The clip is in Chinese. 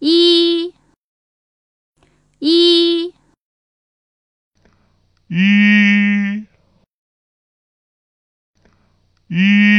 一。一。一。一。